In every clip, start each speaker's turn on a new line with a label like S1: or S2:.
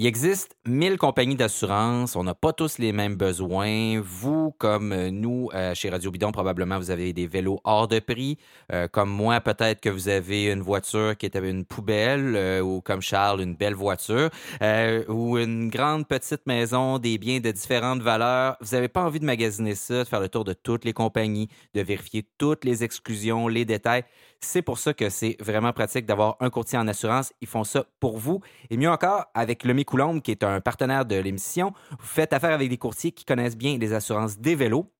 S1: Il existe 1000 compagnies d'assurance. On n'a pas tous les mêmes besoins. Vous, comme euh, nous, euh, chez Radio Bidon, probablement, vous avez des vélos hors de prix. Euh, comme moi, peut-être que vous avez une voiture qui est une poubelle ou comme Charles, une belle voiture ou une grande petite maison, des biens de différentes valeurs. Vous n'avez pas envie de magasiner ça, de faire le tour de toutes les compagnies, de vérifier toutes les exclusions, les détails. C'est pour ça que c'est vraiment pratique d'avoir un courtier en assurance. Ils font ça pour vous. Et mieux encore, avec le Coulombe, qui est un partenaire de l'émission, vous faites affaire avec des courtiers qui connaissent bien les assurances des vélos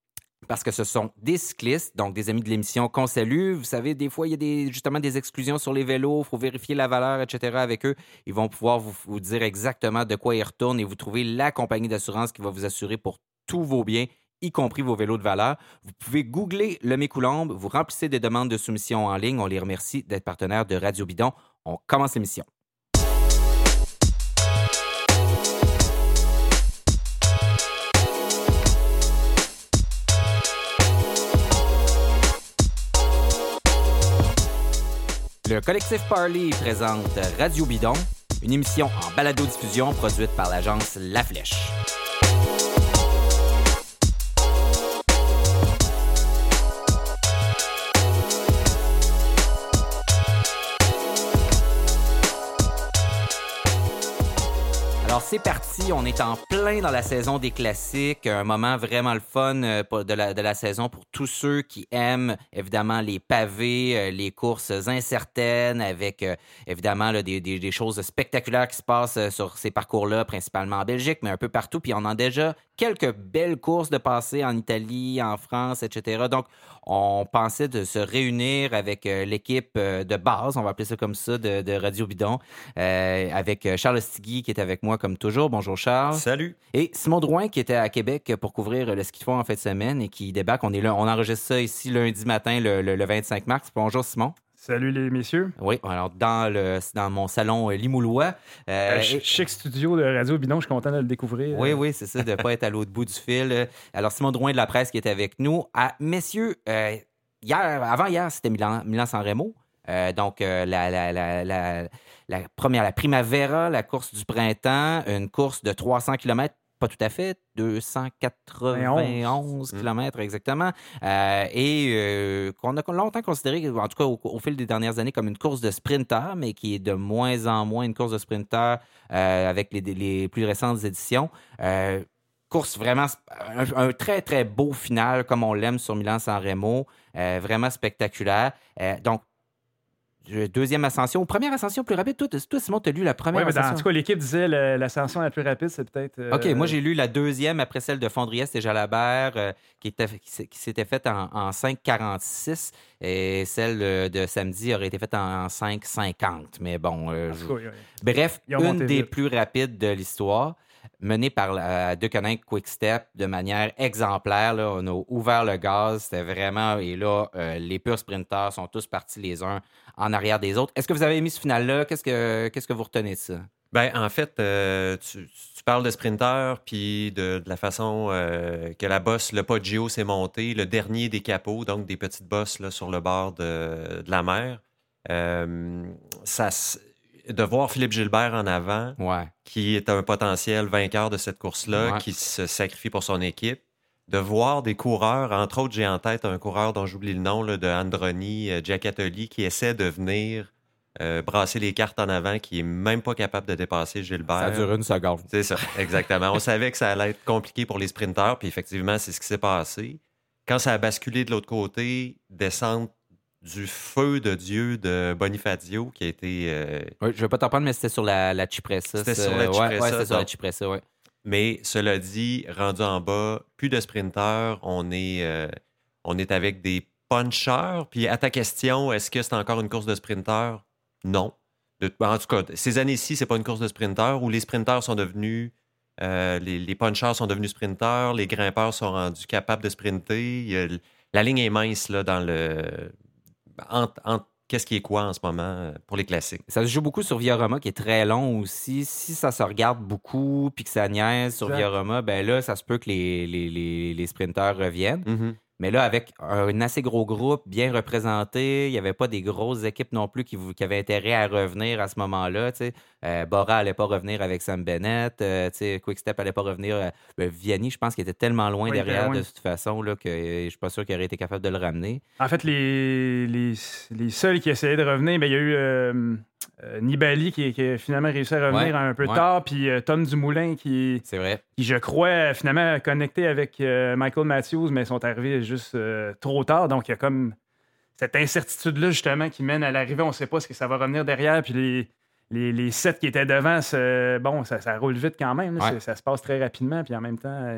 S1: parce que ce sont des cyclistes, donc des amis de l'émission qu'on salue. Vous savez, des fois, il y a justement des exclusions sur les vélos, il faut vérifier la valeur, etc. avec eux. Ils vont pouvoir vous, vous, dire exactement de quoi ils retournent et vous trouver la compagnie d'assurance qui va vous assurer pour tous vos biens y compris vos vélos de valeur. Vous pouvez googler le Mécoulombe, vous remplissez des demandes de soumission en ligne. On les remercie d'être partenaires de Radio Bidon. On commence l'émission. Le collectif Parley présente Radio Bidon, une émission en balado-diffusion produite par l'agence La Flèche. On est en plein dans la saison des classiques. Un moment vraiment le fun euh, de la, saison pour tous ceux qui aiment, évidemment, les pavés, euh, les courses incertaines avec, euh, évidemment, des, choses spectaculaires qui se passent sur ces parcours-là, principalement en Belgique, mais un peu partout. Puis on a déjà quelques belles courses de passé en Italie, en France, etc. Donc, on pensait de se réunir avec l'équipe de base, on va appeler ça comme ça, de, de Radio Bidon, avec Charles Stigui qui est avec moi comme toujours. Bonjour Charles.
S2: Salut.
S1: Et Simon Drouin qui était à Québec pour couvrir le ski de fond en fin de semaine et qui débarque. On est là, on enregistre ça ici lundi matin, le, 25 mars. Bonjour Simon.
S3: Salut les messieurs.
S1: Oui, alors dans, le, dans mon salon euh, Limoulois.
S3: Euh, chic studio de Radio Bidon, je suis content de le découvrir.
S1: Oui, oui, c'est ça, de ne pas être à l'autre bout du fil. Alors Simon Drouin de la presse qui est avec nous. Ah, messieurs, euh, hier, avant hier, c'était Milan, Milan-San Remo. donc, la, la, la, la première, la Primavera, la course du printemps, une course de 300 km pas tout à fait, 291 km exactement, euh, et euh, qu'on a longtemps considéré, en tout cas au, fil des dernières années, comme une course de sprinter, mais qui est de moins en moins une course de sprinter euh, avec les, plus récentes éditions. course vraiment, un, un, très très beau final comme on l'aime sur Milan-San Remo, vraiment spectaculaire. donc deuxième ascension. Première ascension plus rapide. Toi, toi Simon, tu as lu la première ascension.
S3: En tout cas, l'équipe disait l'ascension la plus rapide, c'est peut-être. Euh,
S1: OK, moi, j'ai lu la deuxième après celle de Fondriest et Jalabert, euh, qui, était, qui, s'était faite en, en 5,46 et celle de samedi aurait été faite en, 5,50. Mais bon. Euh, bref, une des plus rapides de l'histoire menée par la De Quick Step de manière exemplaire. On a ouvert le gaz, c'était vraiment. Et là, les purs sprinteurs sont tous partis les uns en arrière des autres. Est-ce que vous avez mis ce final-là? Qu'est-ce que, qu'est-ce que vous retenez de ça?
S2: Ben, en fait, euh, tu, parles de sprinter, puis de, la façon euh, que la bosse, le Poggio s'est monté, le dernier des capots, donc des petites bosses sur le bord de, la mer. Euh, ça, de voir Philippe Gilbert en avant, qui est un potentiel vainqueur de cette course-là, qui se sacrifie pour son équipe, de voir des coureurs, entre autres, j'ai en tête un coureur dont j'oublie le nom, là, de Androni euh, Giacatoli, qui essaie de venir euh, brasser les cartes en avant, qui est même pas capable de dépasser Gilbert.
S1: Ça dure une seconde.
S2: C'est ça, exactement. On savait que ça allait être compliqué pour les sprinteurs, puis effectivement, c'est ce qui s'est passé. Quand ça a basculé de l'autre côté, descendre du feu de Dieu de Bonifacio, qui a été. Euh,
S1: oui, je vais pas t'en prendre, mais c'était sur la, la Cipressa.
S2: C'était sur la Cipressa.
S1: Ouais, c'était sur la Cipressa.
S2: Mais cela dit, rendu en bas, plus de sprinteurs, on est, euh, on est avec des punchers. Puis à ta question, est-ce que c'est encore une course de sprinteurs? Non. en tout cas, ces années-ci, c'est pas une course de sprinteurs où les sprinteurs sont devenus. Euh, les, punchers sont devenus sprinteurs, les grimpeurs sont rendus capables de sprinter. la ligne est mince là, dans le. Entre qu'est-ce qui est quoi en ce moment euh, pour les classiques?
S1: Ça se joue beaucoup sur Viorama, qui est très long aussi. Si ça se regarde beaucoup puis que ça niaise sur Viorama, ben là, ça se peut que les, les, les, sprinteurs reviennent. Mm-hmm. Mais là, avec un assez gros groupe, bien représenté, il n'y avait pas des grosses équipes non plus qui, qui avaient intérêt à revenir à ce moment-là. Euh, Bora n'allait pas revenir avec Sam Bennett. Euh, Quickstep n'allait pas revenir. Euh, ben, Vianney, je pense qu'il était tellement loin derrière de toute façon là, que je ne suis pas sûr qu'il aurait été capable de le ramener.
S3: En fait, les, les, les seuls qui essayaient de revenir, ben, il y a eu euh, Nibali qui, a finalement réussi à revenir un peu tard, puis euh, Tom Dumoulin qui,
S1: vrai.
S3: qui, je crois, finalement connecté avec euh, Michael Matthews, mais ils sont arrivés juste trop tard. Donc, il y a comme cette incertitude-là, justement, qui mène à l'arrivée. On ne sait pas ce que ça va revenir derrière. Puis les, les, les sept qui étaient devant, bon, ça, ça, roule vite quand même. Ça, se passe très rapidement. Puis en même temps,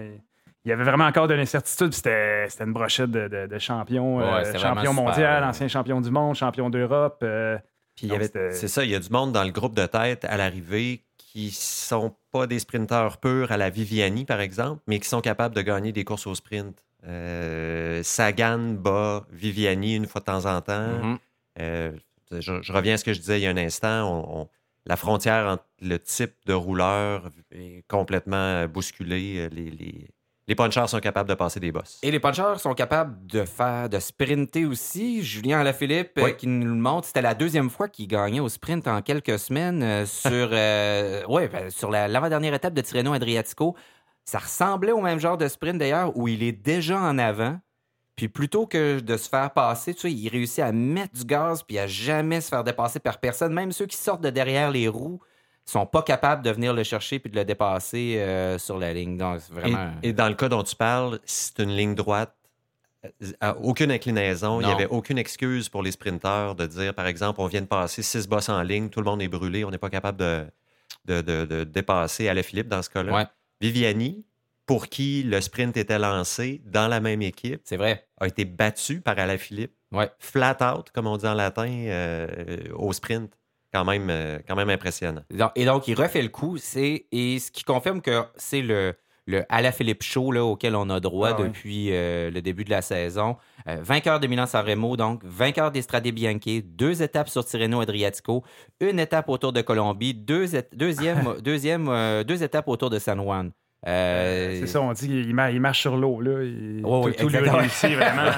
S3: il y avait vraiment encore de l'incertitude. C'était une brochette de, de, champions, champion mondial, ancien champion du monde, champion d'Europe.
S2: Puis c'est ça, il y a du monde dans le groupe de tête à l'arrivée qui sont pas des sprinteurs purs à la Viviani, par exemple, mais qui sont capables de gagner des courses au sprint. Euh, Sagan bat Viviani une fois de temps en temps. Mm-hmm. Euh, je, reviens à ce que je disais il y a un instant. la frontière entre le type de rouleur est complètement bousculée. les, les punchers sont capables de passer des bosses.
S1: Et les punchers sont capables de faire de sprinter aussi. Julien Alaphilippe euh, qui nous le montre, c'était la deuxième fois qu'il gagnait au sprint en quelques semaines euh, sur, euh, ouais, ben, sur l'avant-dernière étape de Tirreno Adriatico. Ça ressemblait au même genre de sprint d'ailleurs où il est déjà en avant. Puis plutôt que de se faire passer, tu sais, il réussit à mettre du gaz puis à jamais se faire dépasser par personne, même ceux qui sortent de derrière les roues sont pas capables de venir le chercher puis de le dépasser euh, sur la ligne. Donc, vraiment...
S2: et, dans le cas dont tu parles, c'est une ligne droite, euh, aucune inclinaison, il n'y avait aucune excuse pour les sprinteurs de dire, par exemple, on vient de passer six bosses en ligne, tout le monde est brûlé, on n'est pas capable de, de, de, dépasser Alain Philippe dans ce cas-là. Viviani, pour qui le sprint était lancé dans la même équipe,
S1: c'est vrai,
S2: a été battu par Alain Philippe, flat out, comme on dit en latin, euh, au sprint quand même, euh, quand même impressionnant.
S1: Et donc, il refait le coup, c'est, et ce qui confirme que c'est le, le Philippe Show là, auquel on a droit ah depuis euh, le début de la saison. Euh, vainqueur de Milan Sanremo, donc vainqueur d'Estrade Bianchi, deux étapes sur Tirreno Adriatico, une étape autour de Colombie, deux, deuxième, deuxième, deux étapes autour de San Juan.
S3: Euh, c'est ça, on dit qu'il marche sur l'eau. Là. tout, lui réussi, vraiment.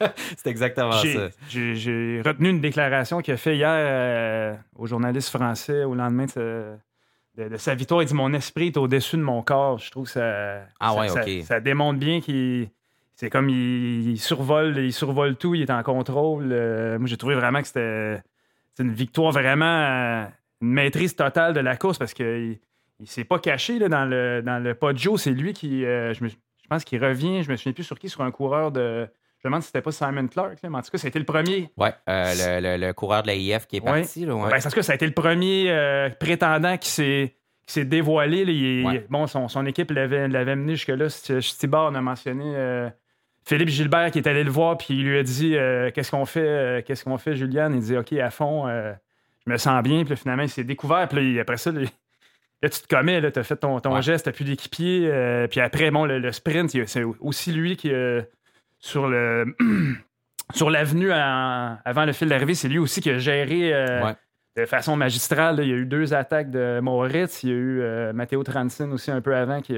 S1: c'est exactement ça.
S3: J'ai retenu une déclaration qu'il a fait hier euh, aux journalistes français au lendemain de, sa victoire. Il dit Mon esprit est au-dessus de mon corps. Je trouve que ça,
S1: ah
S3: ça, démontre bien qu'il. C'est comme il, survole, il survole tout, il est en contrôle. Euh, moi, j'ai trouvé vraiment que c'était une victoire vraiment, une maîtrise totale de la course parce que il s'est pas caché là, dans, le, dans le Poggio. C'est lui qui, euh, je, pense qu'il revient, je me souviens plus sur qui, sur un coureur de. Je me demande si c'était pas Simon Clark, mais en tout cas, ça a été le premier.
S1: Oui, euh, le, coureur de l'AIF qui est parti. Là,
S3: ouais. Ben, que ça a été le premier euh, prétendant qui s'est s'est dévoilé. bon, son, équipe l'avait, mené jusque-là. Stibard a mentionné Philippe Gilbert qui est allé le voir, puis il lui a dit Qu'est-ce qu'on fait, qu'est-ce qu'on fait, Juliane Il dit OK, à fond, je me sens bien. Puis finalement, il s'est découvert. Puis après ça, Là, tu te commets, tu as fait ton, ton geste, tu plus d'équipier. Euh, puis après, bon, le, sprint, c'est aussi lui qui, euh, sur le sur l'avenue avant le fil d'arrivée, c'est lui aussi qui a géré euh, de façon magistrale. Il y a eu deux attaques de Moritz. Il y a eu Matteo Transin aussi un peu avant qui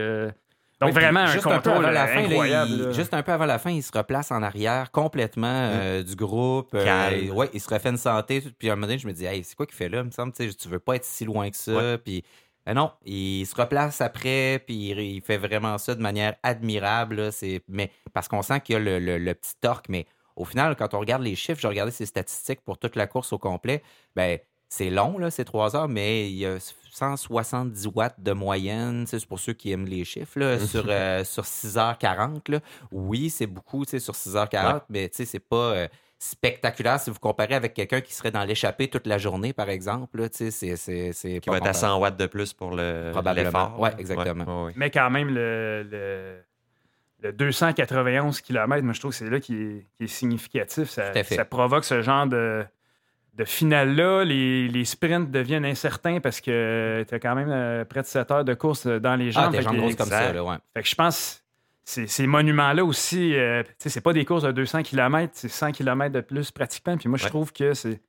S3: donc, vraiment,
S1: juste un, peu avant la fin, il, juste un peu avant la fin, il se replace en arrière complètement mm. du groupe. ouais, il se refait une santé. Puis à un moment donné, je me dis, hey, c'est quoi qu'il fait là? Il me semble, tu veux pas être si loin que ça. Puis euh, non, il se replace après, puis il, fait vraiment ça de manière admirable. mais parce qu'on sent qu'il y a le, petit torque, mais au final, quand on regarde les chiffres, j'ai regardé ses statistiques pour toute la course au complet, ben c'est long, là, c'est trois heures, mais il y a 170 watts de moyenne, c'est pour ceux qui aiment les chiffres, sur, euh, sur 6h40. Oui, c'est beaucoup sur 6h40, mais c'est pas... Euh, spectaculaire si vous comparez avec quelqu'un qui serait dans l'échappée toute la journée, par exemple. c'est,
S2: c'est, qui va être à 100 watts de plus pour le
S1: Probablement. Oui, exactement.
S3: Mais quand même, le, le, 291 km, moi, je trouve que c'est là qui est, significatif. Ça, ça, provoque ce genre de, de finale-là. Les, les, sprints deviennent incertains parce que tu as quand même euh, près de 7 heures de course dans les jambes.
S1: Ah, des jambes comme ça, là, ouais.
S3: Fait que je pense ces, monuments-là aussi, euh, c'est pas des courses de 200 km, c'est 100 km de plus pratiquement. Puis moi, je trouve que c'est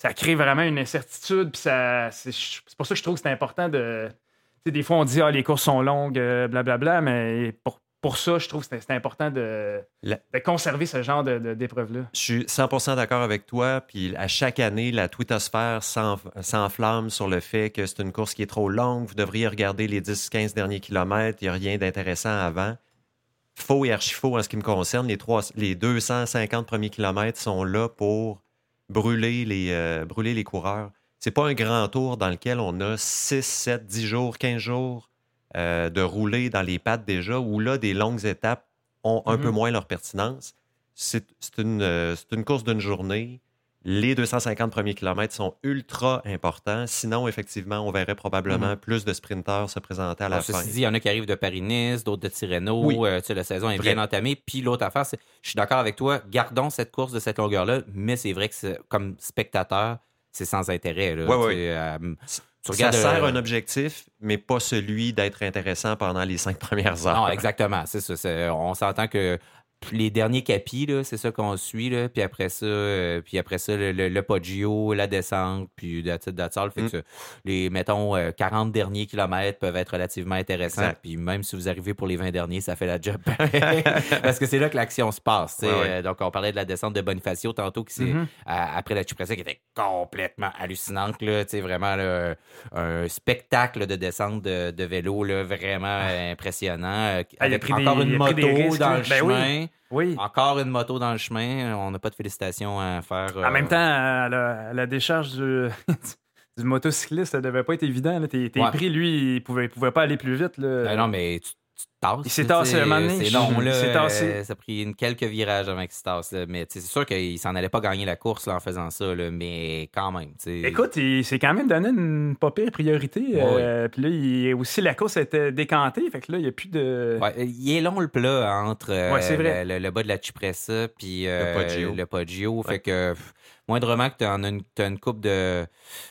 S3: ça crée vraiment une incertitude. Puis c'est pour ça que je trouve que c'est important de. des fois, on dit ah, les courses sont longues, blablabla, euh, bla, bla, mais pour, pour ça, je trouve que c'est important de, de, conserver ce genre d'épreuve-là.
S2: Je suis 100% d'accord avec toi. Puis à chaque année, la twittosphère s'enflamme sur le fait que c'est une course qui est trop longue. Vous devriez regarder les 10-15 derniers kilomètres. Il n'y a rien d'intéressant avant. Faux et archi-faux en ce qui me concerne. Les, trois, les 250 premiers kilomètres sont là pour brûler les, euh, brûler les coureurs. C'est pas un grand tour dans lequel on a 6, 7, 10 jours, 15 jours euh, de rouler dans les pattes déjà, où là, des longues étapes ont un peu mhm. moins leur pertinence. C'est une, euh, une, course d'une journée. Les 250 premiers kilomètres sont ultra importants. Sinon, effectivement, on verrait probablement mhm. plus de sprinteurs se présenter à la fin.
S1: il y en a qui arrivent de Paris-Nice, d'autres de Tirreno. Oui. Euh, la saison est bien entamée. Puis l'autre affaire, c'est, je suis d'accord avec toi, gardons cette course de cette longueur-là, mais c'est vrai que comme spectateur, c'est sans intérêt. Là,
S2: oui, ça sert euh, un objectif, mais pas celui d'être intéressant pendant les cinq premières heures.
S1: Non, exactement. C'est ça. On s'entend que les derniers capis, c'est ça qu'on suit. Là, puis après ça, euh, puis après ça le, le, Poggio, la descente, puis d'attitude d'attitude. Fait mm. que les, mettons, 40 euh, derniers kilomètres peuvent être relativement intéressants. Puis même si vous arrivez pour les 20 derniers, ça fait la job. Parce que c'est là que l'action se passe. Euh, donc, on parlait de la descente de Bonifacio tantôt, qui mm-hmm. après la Cipressa, qui était complètement hallucinante. Là, vraiment un spectacle de descente de, vélo là, vraiment ah. impressionnant.
S3: Ah, avec encore une moto dans le ben chemin.
S1: Oui. Encore une moto dans le chemin. On n'a pas de félicitations à faire.
S3: En même euh, temps, à la, décharge du, du motocycliste, ça devait pas être évident. Tes, prix, lui, il pouvait, pouvait pas aller plus vite. Là.
S1: Ben non, mais tu
S3: il s'est tassé un moment donné.
S1: C'est long, là. Euh, ça a pris une, quelques virages avant qu'il se tasse. Mais c'est sûr qu'il s'en allait pas gagner la course en faisant ça, là, mais quand même.
S3: Écoute, il s'est quand même donné une pas pire priorité. Euh, puis là, il, aussi, la course était décantée. Fait que là, il n'y a plus de.
S1: il est long le plat entre euh, le, bas de la Cipressa puis le Poggio. Fait que moindrement que tu as une, une coupe de,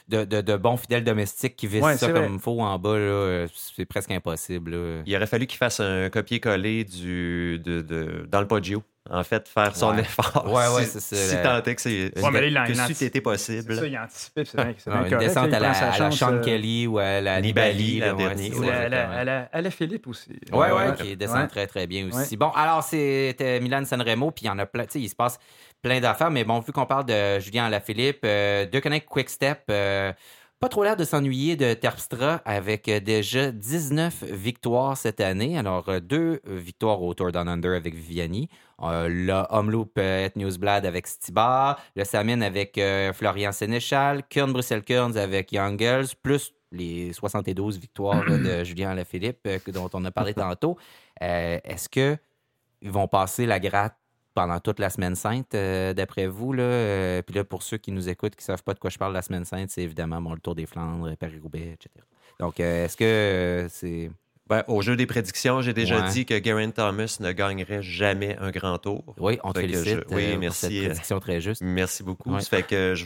S1: de, bons fidèles domestiques qui visent ça comme il faut en bas, c'est presque impossible.
S2: Il aurait fallu qu'il fasse un copier-coller du, de, dans le Poggio. En fait, faire son effort.
S1: Ouais, ouais, c'est ça.
S2: Si tant est que c'est que c'était possible.
S3: C'est ça, il anticipait. C'est
S1: une descente à la, à la Sean euh, Kelly ou à la Nibali.
S3: la dernière. Ou à la Philippe aussi.
S1: Oui, oui, qui descend très, très bien aussi. Bon, alors, c'était Milan Sanremo, puis il y en a plein. Tu sais, il se passe plein d'affaires. Mais bon, vu qu'on parle de Julien Alaphilippe, euh, de Connect Quick Step, euh, pas trop l'air de s'ennuyer de Terpstra avec euh, déjà 19 victoires cette année. Alors, deux victoires au Tour Down Under avec Viviani. le Homeloop et Newsblad avec Stibar. Le Samin avec Florian Sénéchal. Kern Bruxelles Kearns avec Young Girls. Plus les 72 victoires de Julien Alaphilippe dont on a parlé tantôt. Est-ce que ils vont passer la gratte pendant toute la semaine sainte, euh, d'après vous. Là, euh, puis là, pour ceux qui nous écoutent, qui ne savent pas de quoi je parle la semaine sainte, c'est évidemment le Tour des Flandres, Paris-Roubaix, etc. Donc, euh, est-ce que c'est.
S2: Ben, au jeu des prédictions, j'ai déjà dit que Geraint Thomas ne gagnerait jamais un grand tour.
S1: Oui, on te félicite.
S2: oui, merci.
S1: Pour cette prédiction très juste.
S2: Merci beaucoup. Ça fait que je,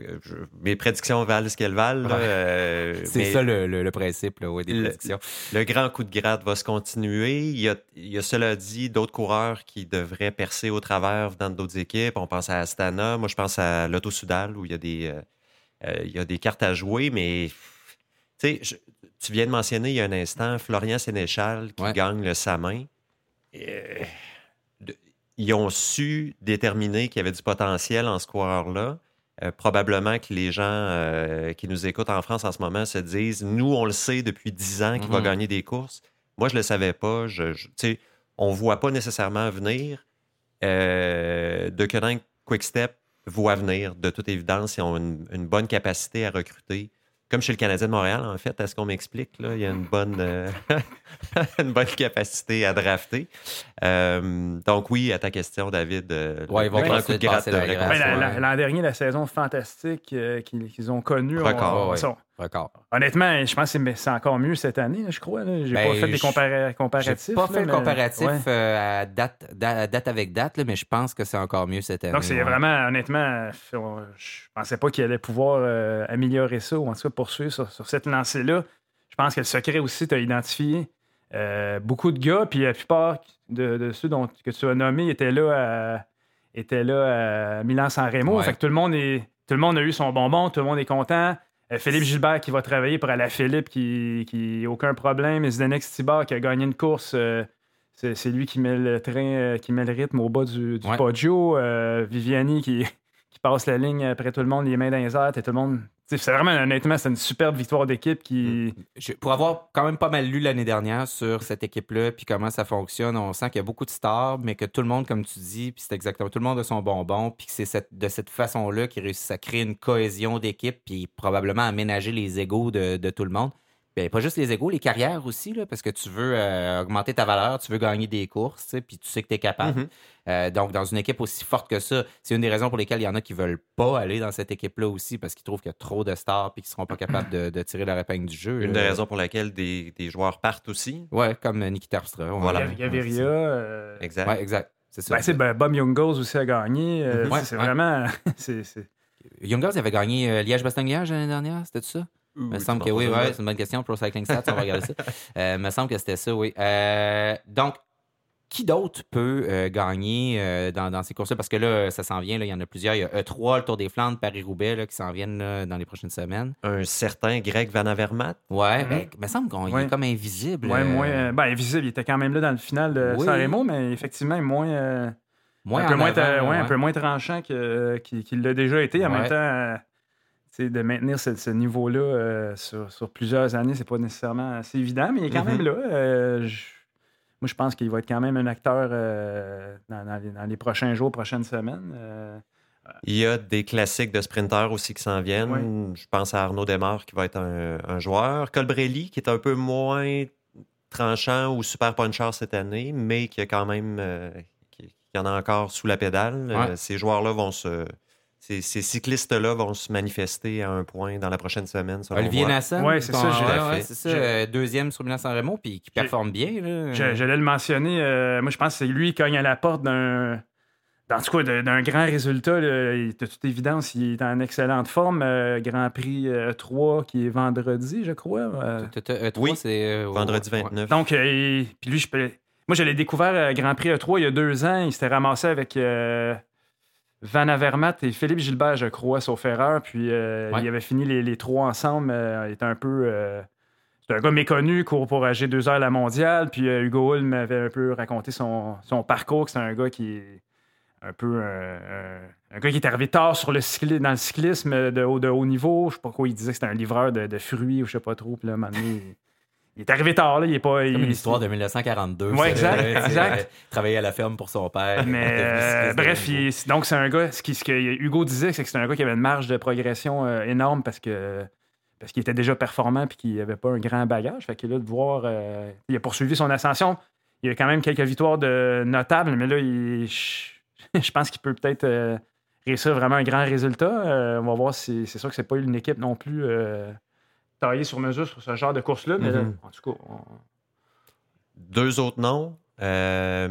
S2: euh, mes prédictions valent ce qu'elles valent.
S1: Euh, c'est ça le, principe des prédictions.
S2: Le grand coup de grade va se continuer. Il y a, il cela dit, d'autres coureurs qui devraient percer au travers dans d'autres équipes. On pense à Astana. Moi, je pense à l'Auto Sudal où il y, a des, euh, il y a des cartes à jouer, mais tu viens de mentionner il y a un instant Florian Sénéchal qui gagne le Samin. ils ont su déterminer qu'il y avait du potentiel en ce coureur-là. Euh, probablement que les gens euh, qui nous écoutent en France en ce moment se disent Nous, on le sait depuis dix ans qu'il va mhm. gagner des courses. Moi, je ne le savais pas. Je, on ne voit pas nécessairement venir. Euh, de Quick Quickstep voit venir, de toute évidence. Ils ont une bonne capacité à recruter comme chez le Canadien de Montréal, en fait, est ce qu'on m'explique, il y a une bonne, euh, une bonne capacité à drafter. Euh, donc oui, à ta question, David,
S1: euh, ouais, coup de grâce
S3: L'an dernier, la saison fantastique qu'ils ont connue.
S1: Record,
S3: Honnêtement, je pense que c'est encore mieux cette année, je crois. J'ai pas ben, fait des comparatifs. J'ai
S1: pas fait le comparatif à date, date, avec date, mais je pense que c'est encore mieux cette année.
S3: Donc c'est vraiment, honnêtement, je pensais pas qu'il allait pouvoir améliorer ça, ou en tout cas poursuivre sur, cette lancée-là. Je pense que le secret aussi, tu as identifié euh, beaucoup de gars, puis la plupart de, ceux dont, que tu as nommés étaient là à, étaient là à Milan-San Remo. Fait que tout le, monde est, tout le monde a eu son bonbon, tout le monde est content. Euh, Philippe Gilbert qui va travailler pour la Philippe, qui, qui aucun problème. Zdenek Stibar qui a gagné une course. Euh, c'est lui qui met le train, qui met le rythme au bas du, du Poggio. Viviani qui, qui passe la ligne après tout le monde, les mains dans les airs, et tout le monde c'est vraiment, honnêtement, c'est une superbe victoire d'équipe qui.
S1: Mm. pour avoir quand même pas mal lu l'année dernière sur cette équipe-là, puis comment ça fonctionne, on sent qu'il y a beaucoup de stars, mais que tout le monde, comme tu dis, puis c'est exactement tout le monde a son bonbon, puis que c'est de cette façon-là qu'ils réussissent à créer une cohésion d'équipe, puis probablement aménager les égaux de, de tout le monde. Bien, pas juste les égaux, les carrières aussi, là, parce que tu veux euh, augmenter ta valeur, tu veux gagner des courses, puis tu sais que tu es capable. Mm-hmm. Euh, donc, dans une équipe aussi forte que ça, c'est une des raisons pour lesquelles il y en a qui veulent pas aller dans cette équipe-là aussi, parce qu'ils trouvent qu'il y a trop de stars et qu'ils seront pas capables de, tirer leur épingle du jeu.
S2: Une des raisons pour lesquelles des, joueurs partent aussi.
S1: Ouais, comme Nikita Terpstra.
S3: Voilà. Gaviria. Euh...
S1: Exact. Ouais, exact. C'est ça.
S3: Ben, ben, Bob Youngles aussi a gagné. Euh, mm-hmm. c'est vraiment.
S1: Youngles avait gagné Liège-Bastogne-Liège l'année dernière, c'était ça? Il me semble que oui, ouais, c'est une bonne question. Pro Cycling Stats, on va regarder ça. Euh, me semble que c'était ça, oui. Euh, donc, qui d'autre peut euh, gagner euh, dans, ces courses-là? Parce que là, ça s'en vient, il y en a plusieurs. Il y a E3, le Tour des Flandres, Paris-Roubaix qui s'en viennent dans les prochaines semaines.
S2: Un certain Greg Van Avermaet.
S1: Ouais, ben, il me semble qu'il est comme invisible.
S3: Ouais, moins. Ben, invisible, il était quand même là dans le final de oui. San mais effectivement, moins. Moins un, peu moins, ouais, un peu moins tranchant qu'il l'a déjà été. En même temps de maintenir ce, niveau-là euh, sur, plusieurs années, c'est pas nécessairement assez évident, mais il est quand même mm-hmm. là. Euh, moi, je pense qu'il va être quand même un acteur euh, dans, les, prochains jours, prochaines semaines.
S2: il y a des classiques de sprinteurs aussi qui s'en viennent. Je pense à Arnaud Desmar qui va être un, joueur. Colbrelli qui est un peu moins tranchant ou super puncher cette année, mais qui a quand même qui, en a encore sous la pédale. ces joueurs-là vont se ces, cyclistes-là vont se manifester à un point dans la prochaine semaine.
S1: Olivier Nassan.
S3: Oui, c'est ça.
S1: c'est ça. Euh, deuxième sur Milan-San Remo, puis qui performe bien.
S3: J'allais le mentionner. Euh, moi, je pense que c'est lui qui cogne à la porte d'un. Dans tout cas, d'un grand résultat, de toute évidence, il est en excellente forme. Euh, grand Prix 3 qui est vendredi, je crois.
S2: oui, c'est vendredi 29.
S3: Donc, puis lui, je peux... moi, j'allais découvert Grand Prix 3 il y a deux ans. Il s'était ramassé avec Van Avermaet et Philippe Gilbert, je crois, sauf erreur. Puis euh, il avait fini les, trois ensemble. Euh, il était un peu. Euh, c'est un gars méconnu, court pour AG2R à la mondiale. Puis Hugo Hull m'avait un peu raconté son, parcours. C'est un gars qui est un peu. un gars qui est arrivé tard sur le dans le cyclisme de haut, de haut niveau. Je sais pas quoi, il disait que c'était un livreur de, fruits ou je sais pas trop. Puis là, maintenant, il est arrivé tard, là. Il est pas.
S1: Comme une histoire de 1942.
S3: Oui, exact. exact.
S1: Travaillait à la ferme pour son père.
S3: Mais euh, bref, donc c'est un gars. Ce, ce que Hugo disait, c'est que c'est un gars qui avait une marge de progression euh, énorme parce que parce qu'il était déjà performant et qu'il n'avait pas un grand bagage. Fait que là, de voir. Euh, il a poursuivi son ascension. Il a quand même quelques victoires de notables, mais là, il, je pense qu'il peut peut-être réussir vraiment un grand résultat. on va voir si c'est sûr que c'est pas une équipe non plus taillé sur mesure sur ce genre de course-là, mais mhm. en tout cas.
S2: Deux autres noms. Euh,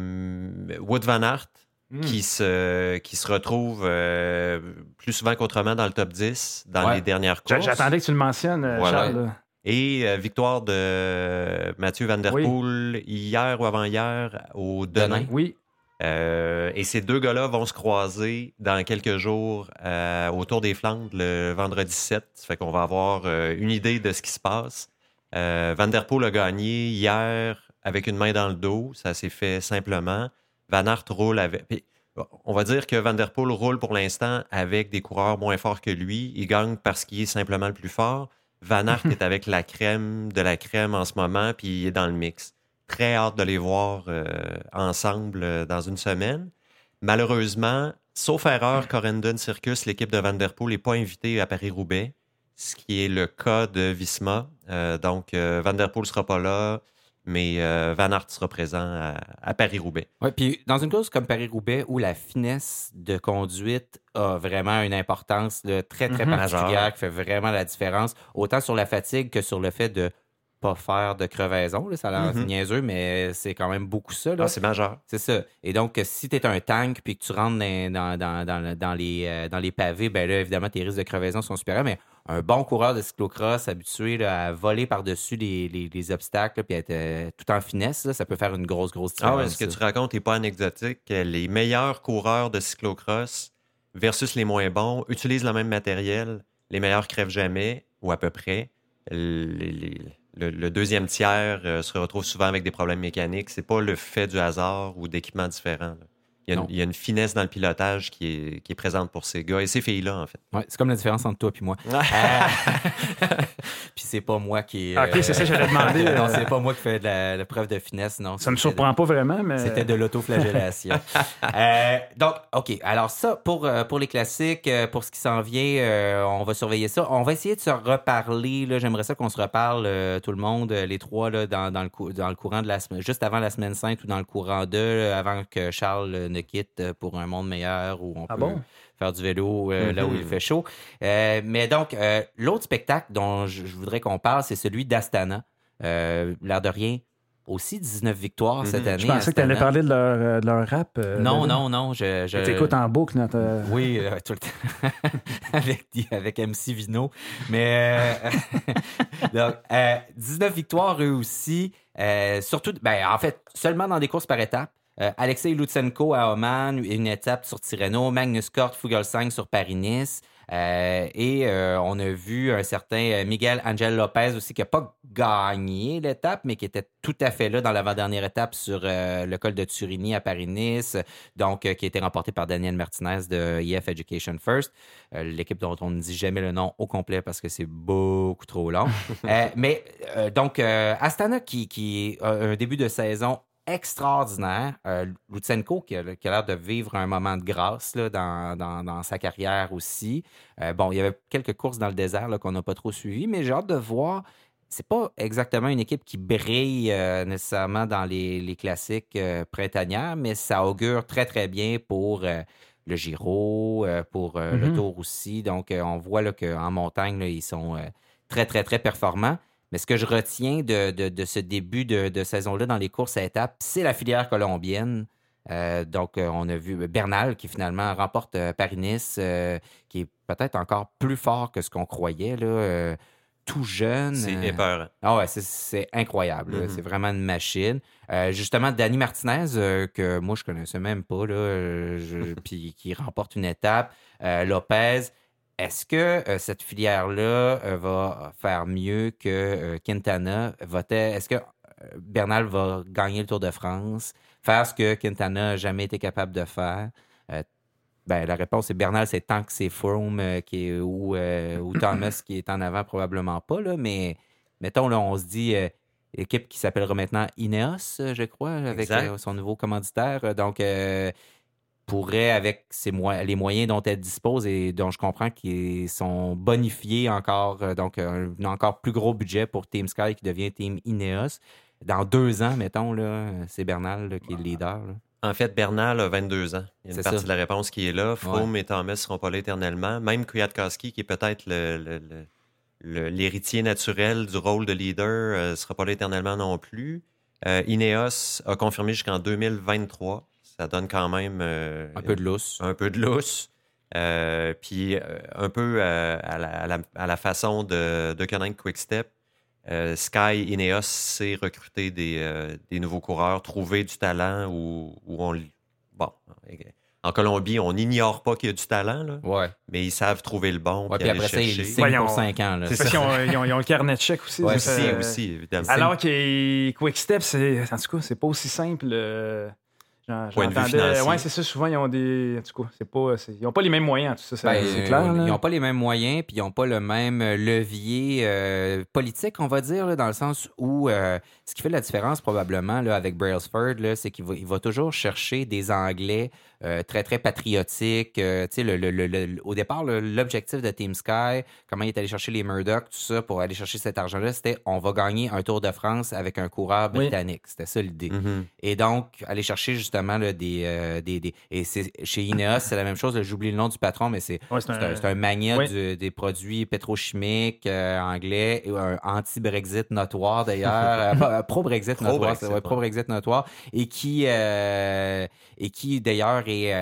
S2: Wood Van Aert, hmm. qui, se, qui se retrouve euh, plus souvent qu'autrement dans le top 10 dans les dernières courses.
S3: J'attendais que tu le mentionnes, euh, Charles.
S2: Et victoire de Mathieu Van Der Poel hier ou avant-hier au Denain.
S3: Oui.
S2: Euh, et ces deux gars-là vont se croiser dans quelques jours euh, au Tour des Flandres le vendredi 7. Ça fait qu'on va avoir euh, une idée de ce qui se passe. Van Der Poel a gagné hier avec une main dans le dos. Ça s'est fait simplement. Van Aert roule avec. on va dire que Van Der Poel roule pour l'instant avec des coureurs moins forts que lui. Il gagne parce qu'il est simplement le plus fort. Van Aert est avec la crème de la crème en ce moment, puis il est dans le mix. Très hâte de les voir euh, ensemble euh, dans une semaine. Malheureusement, sauf erreur, Corendon Circus, l'équipe de Vanderpool n'est pas invitée à Paris-Roubaix, ce qui est le cas de Visma. Euh, donc, Vanderpool ne sera pas là, mais Van Aert sera présent à, Paris-Roubaix.
S1: Oui, puis dans une course comme Paris-Roubaix, où la finesse de conduite a vraiment une importance très, très mhm. particulière, qui fait vraiment la différence, autant sur la fatigue que sur le fait de pas faire de crevaison. Ça a l'air mm-hmm. niaiseux, mais c'est quand même beaucoup ça.
S2: Ah, c'est majeur.
S1: C'est ça. Et donc, si tu es un tank puis que tu rentres dans, dans, les, euh, dans les pavés, ben là, évidemment, tes risques de crevaison sont supérieurs. Mais un bon coureur de cyclocross habitué à voler par-dessus les, obstacles puis être euh, tout en finesse, ça peut faire une grosse, grosse différence.
S2: Ah ouais, ce que tu racontes n'est pas anecdotique. Les meilleurs coureurs de cyclocross versus les moins bons utilisent le même matériel. Les meilleurs crèvent jamais, ou à peu près. les le, deuxième tiers se retrouve souvent avec des problèmes mécaniques. C'est pas le fait du hasard ou d'équipements différents. Il y, a une, finesse dans le pilotage qui est, qui est présente pour ces gars et ces filles-là, en fait.
S1: Ouais, c'est comme la différence entre toi et moi. Euh, puis c'est pas moi qui.
S3: Ah, ok, c'est ça que j'allais demander.
S1: non, c'est pas moi qui fais de la, preuve de finesse, non.
S3: Ça me surprend pas vraiment, mais.
S1: C'était de l'autoflagellation. euh, donc, OK. Alors, ça, pour, euh, pour les classiques, euh, pour ce qui s'en vient, on va surveiller ça. On va essayer de se reparler. J'aimerais ça qu'on se reparle, tout le monde, les trois, là, dans, dans, le, dans le courant de la semaine, juste avant la semaine 5 ou dans le courant 2, avant que Charles quitte euh, pour un monde meilleur où on
S3: ah
S1: peut faire du vélo euh, là où il mm-hmm. fait chaud. Euh, mais donc, l'autre spectacle dont je, voudrais qu'on parle, c'est celui d'Astana. L'air de rien, aussi 19 victoires cette mm-hmm. année. Je
S3: pensais que tu allais parler de leur, de leur rap.
S1: non, non, non, Je,
S3: je... t'écoutes en boucle. Notre...
S1: Oui, tout le temps. avec, avec MC Vino. Mais donc, 19 victoires eux aussi. surtout, ben, en fait, seulement dans des courses par étapes. Euh, Alexei Lutsenko à Oman, une étape sur Tirreno, Magnus Kort, Fugelsang sur Paris-Nice. Euh, et euh, on a vu un certain Miguel Angel Lopez aussi qui n'a pas gagné l'étape, mais qui était tout à fait là dans l'avant-dernière étape sur le col de Turini à Paris-Nice, donc qui a été remporté par Daniel Martinez de EF Education First, l'équipe dont on ne dit jamais le nom au complet parce que c'est beaucoup trop long. mais donc, Astana qui, qui a un début de saison extraordinaire. Euh, Lutsenko, qui a, l'air de vivre un moment de grâce là, dans, sa carrière aussi. Euh, bon, il y avait quelques courses dans le désert qu'on n'a pas trop suivies, mais j'ai hâte de voir. C'est pas exactement une équipe qui brille euh, nécessairement dans les, classiques printanières, mais ça augure très, très bien pour le Giro, pour le mm-hmm. Tour aussi. Donc, on voit qu'en montagne, ils sont très, très, très performants. Mais ce que je retiens de, ce début de, saison-là dans les courses à étapes, c'est la filière colombienne. Euh, donc, euh, on a vu Bernal qui finalement remporte euh, Paris-Nice, qui est peut-être encore plus fort que ce qu'on croyait. Là, tout jeune.
S2: C'est épeurant.
S1: Ah ouais, c'est incroyable. Mm-hmm. C'est vraiment une machine. justement, Danny Martinez, que moi, je connaissais même pas, là, puis qui remporte une étape. Lopez. Est-ce que euh, cette filière-là euh, va faire mieux que euh, Quintana? Est-ce que Bernal va gagner le Tour de France, faire ce que Quintana n'a jamais été capable de faire? Ben, la réponse est Bernal, c'est tant que c'est Froome qui est, ou, Thomas qui est en avant, probablement pas. Là, mais mettons, là, on se dit équipe qui s'appellera maintenant Ineos, je crois, avec son nouveau commanditaire. Donc, pourrait, avec les moyens dont elle dispose et dont je comprends qu'ils sont bonifiés encore, euh, donc un, encore plus gros budget pour Team Sky qui devient Team Ineos. Dans deux ans, mettons, c'est Bernal qui est le leader.
S2: En fait, Bernal a 22 ans. Il y a une partie de la réponse qui est là. Froome et Thomas ne seront pas là éternellement. Même Kwiatkowski, qui est peut-être l'héritier naturel du rôle de leader, ne euh, sera pas là éternellement non plus. Euh, Ineos a confirmé jusqu'en 2023 ça donne quand même.
S1: Euh, un peu de lousse.
S2: Un peu de lousse. Euh, puis euh, un peu à la, façon de, de Quick Quickstep, Sky Ineos sait recruter des, nouveaux coureurs, trouver du talent où, on. Bon. En Colombie, on n'ignore pas qu'il y a du talent, là,
S1: ouais.
S2: mais ils savent trouver le bon.
S1: puis après ça, ils signent pour 5 ans.
S3: C'est ça. Ils ont, le carnet de chèque aussi.
S2: Aussi, aussi, évidemment.
S3: Alors que Quickstep, en tout cas, c'est pas aussi simple.
S2: Oui,
S3: c'est ça. Souvent, ils ont des. En tout cas, c'est pas, ils n'ont pas les mêmes moyens, tout ça.
S1: Ben,
S3: c'est clair.
S1: Ils n'ont pas les mêmes moyens, puis ils n'ont pas le même levier euh, politique, on va dire, dans le sens où euh, ce qui fait la différence probablement là, avec Brailsford, c'est qu'il va, il va toujours chercher des Anglais euh, très, très patriotiques. le, au départ, l'objectif de Team Sky, comment il est allé chercher les Murdoch, tout ça, pour aller chercher cet argent-là, c'était on va gagner un Tour de France avec un coureur britannique. C'était ça l'idée. Mm-hmm. Et donc, aller chercher justement euh, des, des, Et chez Ineos, c'est la même chose. J'oublie le nom du patron, mais c'est un, un, mania des produits pétrochimiques euh, anglais, un anti-Brexit notoire d'ailleurs, euh, pro-Brexit notoire, pro-Brexit notoire, et qui, et qui d'ailleurs est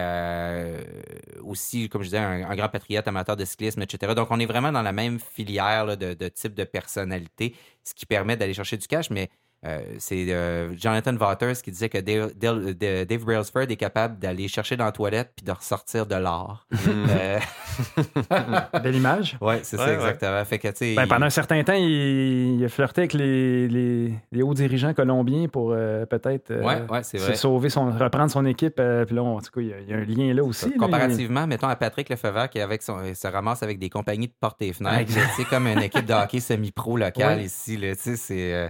S1: aussi, comme je disais, un, grand patriote amateur de cyclisme, etc. Donc on est vraiment dans la même filière de, de type de personnalité, ce qui permet d'aller chercher du cash, mais Euh, c'est euh, Jonathan Waters qui disait que Dave, Dave, Dave Brailsford est capable d'aller chercher dans la toilette puis de ressortir de l'art.
S2: Mm.
S1: Euh,
S3: Belle image.
S1: ouais, c'est ça
S2: Ouais,
S1: exactement. Fait que,
S3: Ben,
S1: il-
S3: pendant un certain temps, il, il a flirté avec les, les- les hauts dirigeants colombiens pour euh, peut-être euh,
S1: Ouais, ouais, c'est
S3: se
S1: vrai.
S3: sauver son, reprendre son équipe. euh, puis là, en tout cas, il y, a, il y a un lien là aussi. là.
S1: Comparativement, mettons à Patrick Lefebvre qui avec son, se ramasse avec des compagnies de portes et fenêtres. C'est comme une équipe de hockey semi-pro locale
S3: Ouais.
S1: ici. Là, tu sais, c'est euh,